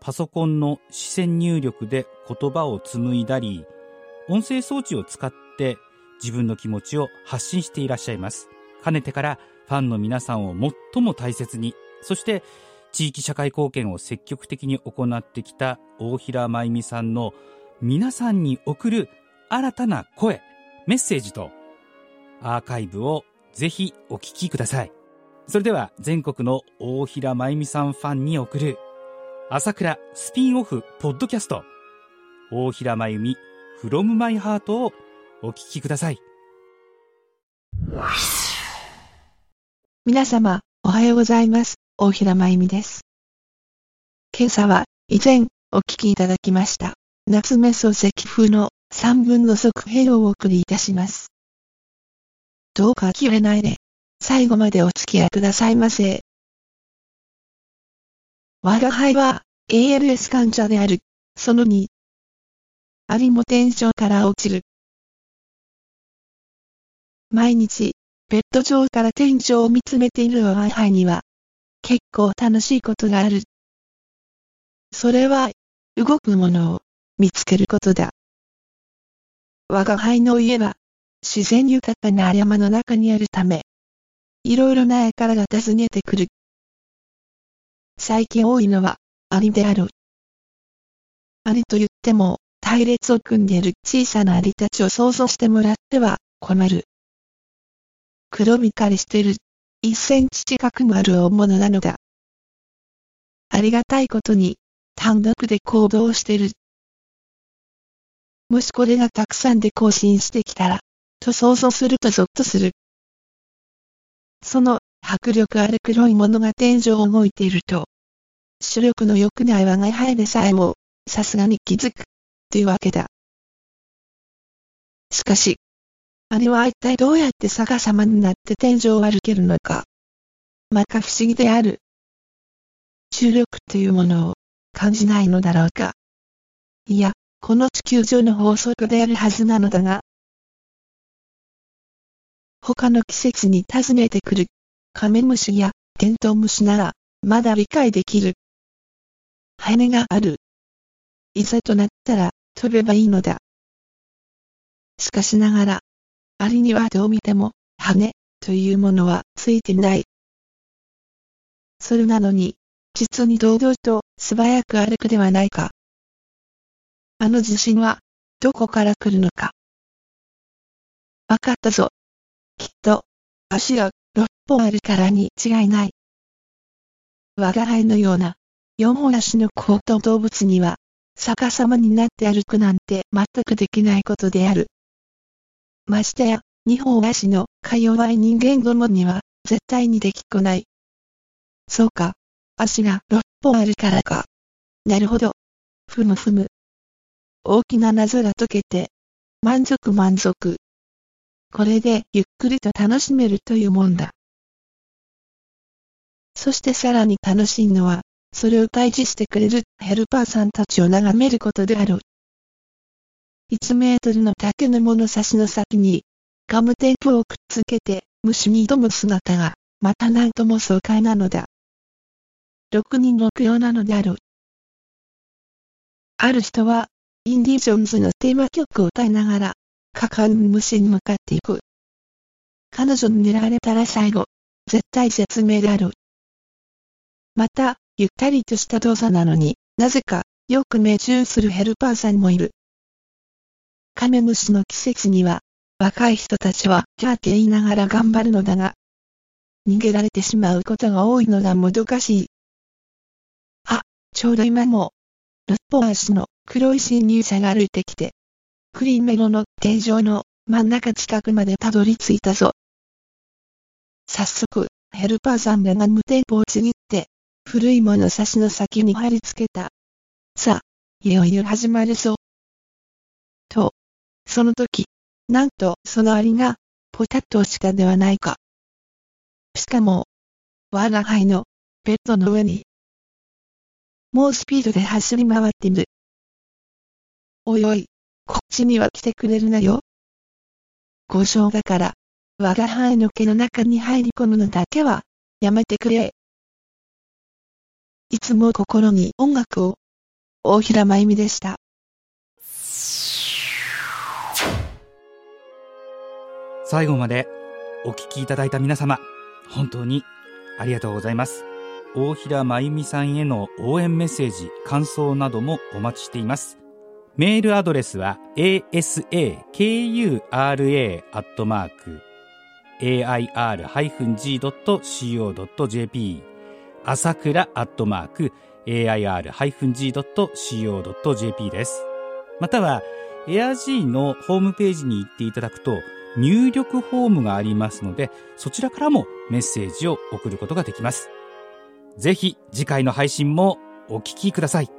パソコンの視線入力で言葉を紡いだり、音声装置を使って自分の気持ちを発信していらっしゃいます。かねてからファンの皆さんを最も大切に、そして地域社会貢献を積極的に行ってきた大平真由美さんの皆さんに送る新たな声、メッセージとアーカイブをぜひお聞きください。それでは全国の大平真由美さんファンに送る朝倉スピンオフポッドキャスト大平真由美 from my heart をお聞きください。皆様、おはようございます。大平真由美です。今朝は、以前、お聞きいただきました、夏目漱石風の三分の側編をお送りいたします。どうか切れないで、最後までお付き合いくださいませ。我が輩は、ALS 患者である、その2。ありも天井から落ちる。毎日、ベッド上から天井を見つめている我が輩には、結構楽しいことがある。それは、動くものを見つけることだ。我が輩の家は、自然豊かな山の中にあるため、いろいろな輩が訪ねてくる。最近多いのは、アリである。アリと言っても、隊列を組んでいる小さなアリたちを想像してもらっては困る。黒光りしている。一センチ近くもある大物なのだ。ありがたいことに、単独で行動してる。もしこれがたくさんで更新してきたら、と想像するとゾッとする。その迫力ある黒いものが天井を動いていると、視力の良くない我が輩でさえも、さすがに気づく、というわけだ。しかし、あれは一体どうやって逆さまになって天井を歩けるのか。まか不思議である。重力というものを感じないのだろうか。いや、この地球上の法則であるはずなのだが。他の季節に訪ねてくるカメムシやテントウムシならまだ理解できる。羽がある。いざとなったら飛べばいいのだ。しかしながら、アリにはどう見ても、羽、というものはついてない。それなのに、実に堂々と素早く歩くではないか。あの自信は、どこから来るのか。わかったぞ。きっと、足が6本あるからに違いない。我が輩のような、4本足の高等動物には、逆さまになって歩くなんて全くできないことである。ましてや、二本足のか弱い人間どもには、絶対にできっこない。そうか。足が六本あるからか。なるほど。ふむふむ。大きな謎が解けて、満足満足。これでゆっくりと楽しめるというもんだ。そしてさらに楽しいのは、それを退治してくれるヘルパーさんたちを眺めることである。1メートルの竹の物差しの先に、ガムテープをくっつけて、虫に挑む姿が、またなんとも爽快なのだ。六人六様なのである。ある人は、インディ・ジョーンズのテーマ曲を歌いながら、果敢に虫に向かっていく。彼女に狙われたら最後、絶対絶命である。また、ゆったりとした動作なのになぜか、よく命中するヘルパーさんもいる。カメムシの季節には、若い人たちはキャーって言いながら頑張るのだが、逃げられてしまうことが多いのがもどかしい。あ、ちょうど今も、ルッポアシの黒い侵入者が歩いてきて、クリーメロの天井の真ん中近くまでたどり着いたぞ。早速、ヘルパーさんが無テープをちぎ、古い物差しの先に貼り付けた。さあ、いよいよ始まるぞ。と、その時、なんとそのアリが、ポタトシカではないか。しかも、我が輩の、ベッドの上に、猛スピードで走り回っている。おいおい、こっちには来てくれるなよ。交渉だから、我が輩の毛の中に入り込むのだけは、やめてくれ。いつも心に音楽を、大平真由美でした。最後までお聞きいただいた皆様、本当にありがとうございます。大平真由美さんへの応援メッセージ、感想などもお待ちしています。メールアドレスは asakura.air-g.co.jp 朝倉アットマーク air-g.co.jp です。または、エア G のホームページに行っていただくと、入力フォームがありますので、そちらからもメッセージを送ることができます。ぜひ次回の配信もお聞きください。